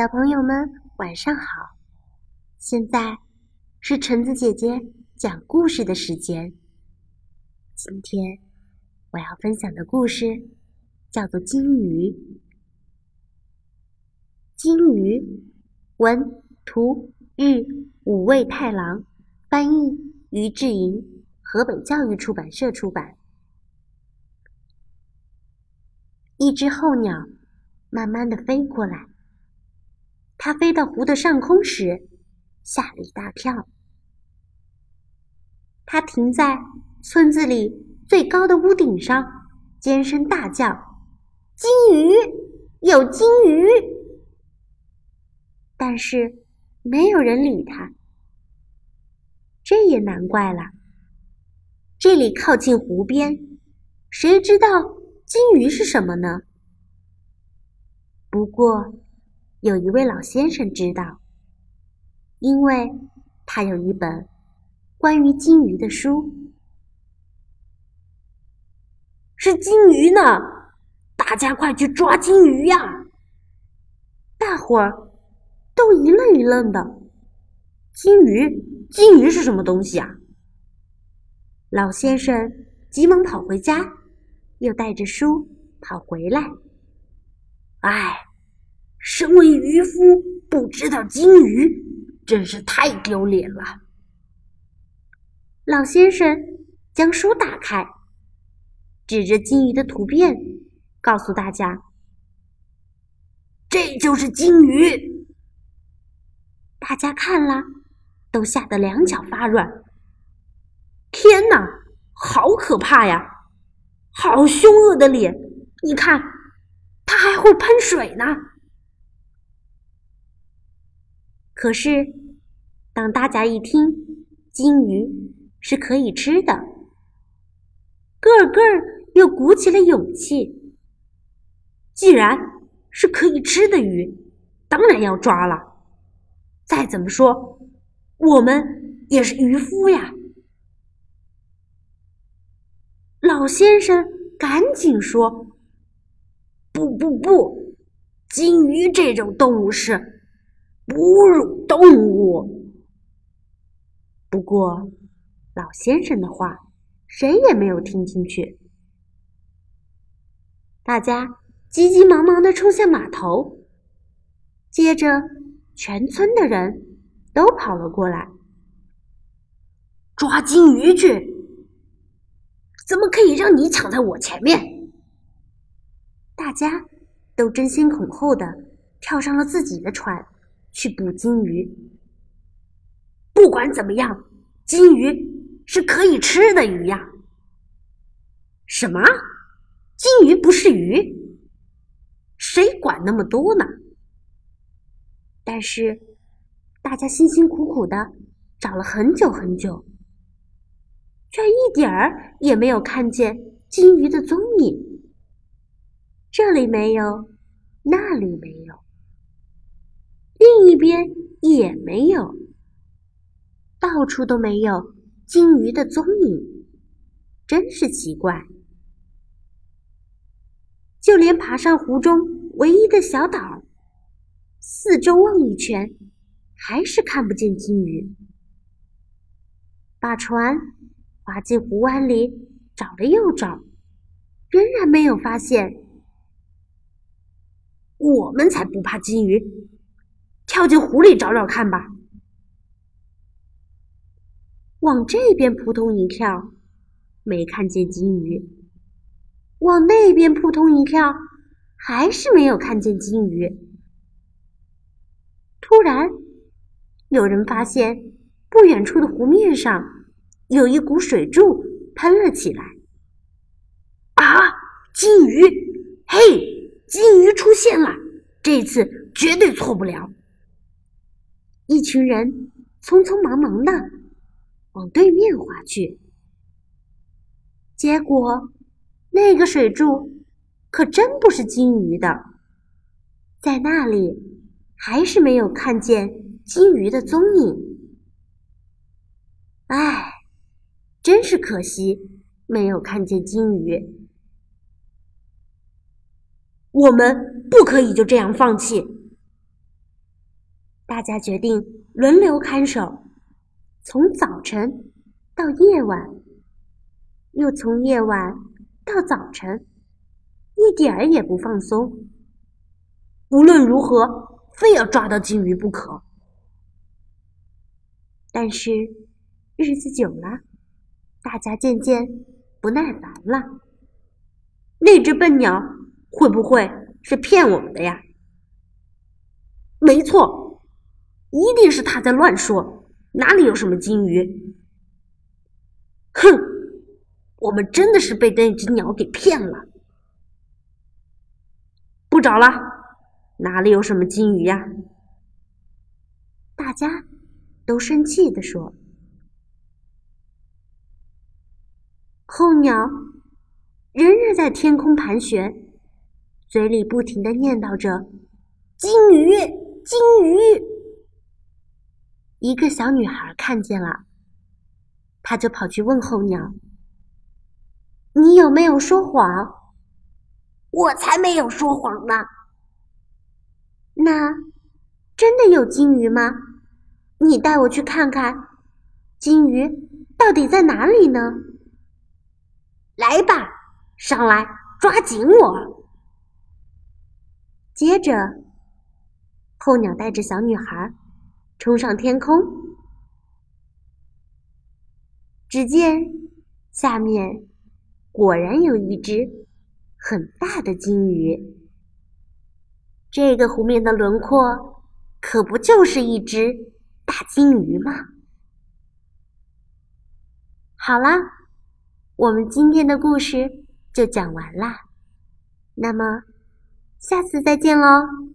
小朋友们，晚上好！现在是橙子姐姐讲故事的时间。今天我要分享的故事叫做《金鱼》。金鱼，文图日五味太郎，翻译于志莹，河北教育出版社出版。一只候鸟慢慢的飞过来。它飞到湖的上空时，吓了一大跳。它停在村子里最高的屋顶上，尖声大叫：“金鱼，有金鱼！”但是没有人理它。这也难怪了。这里靠近湖边，谁知道金鱼是什么呢？不过。有一位老先生知道，因为他有一本关于金鱼的书。是金鱼呢！大家快去抓金鱼呀！大伙儿都一愣一愣的。金鱼，金鱼是什么东西啊？老先生急忙跑回家，又带着书跑回来。哎。身为渔夫，不知道金鱼，真是太丢脸了。老先生将书打开，指着金鱼的图片，告诉大家：“这就是金鱼。”大家看了，都吓得两脚发软。天哪，好可怕呀！好凶恶的脸，你看，它还会喷水呢。可是，当大家一听金鱼是可以吃的，个个又鼓起了勇气。既然是可以吃的鱼，当然要抓了。再怎么说，我们也是渔夫呀。老先生赶紧说：“不不不，金鱼这种动物是。”哺乳动物。不过，老先生的话谁也没有听进去。大家急急忙忙的冲向码头，接着全村的人都跑了过来，抓金鱼去！怎么可以让你抢在我前面？大家都争先恐后的跳上了自己的船。去捕金鱼。不管怎么样，金鱼是可以吃的鱼呀。什么？金鱼不是鱼？谁管那么多呢？但是，大家辛辛苦苦的找了很久很久，却一点儿也没有看见金鱼的踪影。这里没有，那里没有。另一边也没有，到处都没有金鱼的踪影，真是奇怪。就连爬上湖中唯一的小岛，四周望一圈，还是看不见金鱼。把船划进湖湾里，找了又找，仍然没有发现。我们才不怕金鱼！跳进湖里找找看吧。往这边扑通一跳，没看见金鱼；往那边扑通一跳，还是没有看见金鱼。突然，有人发现不远处的湖面上有一股水柱喷了起来。啊！金鱼！嘿，金鱼出现了！这次绝对错不了。一群人匆匆忙忙的往对面划去，结果那个水柱可真不是金鱼的，在那里还是没有看见金鱼的踪影。唉，真是可惜，没有看见金鱼。我们不可以就这样放弃。大家决定轮流看守，从早晨到夜晚，又从夜晚到早晨，一点儿也不放松。无论如何，非要抓到金鱼不可。但是日子久了，大家渐渐不耐烦了。那只笨鸟会不会是骗我们的呀？没错，一定是他在乱说，哪里有什么金鱼？哼，我们真的是被那只鸟给骗了。不找了。哪里有什么金鱼呀？大家都生气地说。候鸟仍然在天空盘旋，嘴里不停的念叨着：“金鱼，金鱼。”一个小女孩看见了，她就跑去问候鸟：“你有没有说谎？”“我才没有说谎呢。”那真的有金鱼吗？你带我去看看，金鱼到底在哪里呢？来吧，上来抓紧我！接着，候鸟带着小女孩冲上天空，只见下面果然有一只很大的金鱼。这个湖面的轮廓，可不就是一只大金鱼吗？好啦，我们今天的故事就讲完啦。那么，下次再见喽。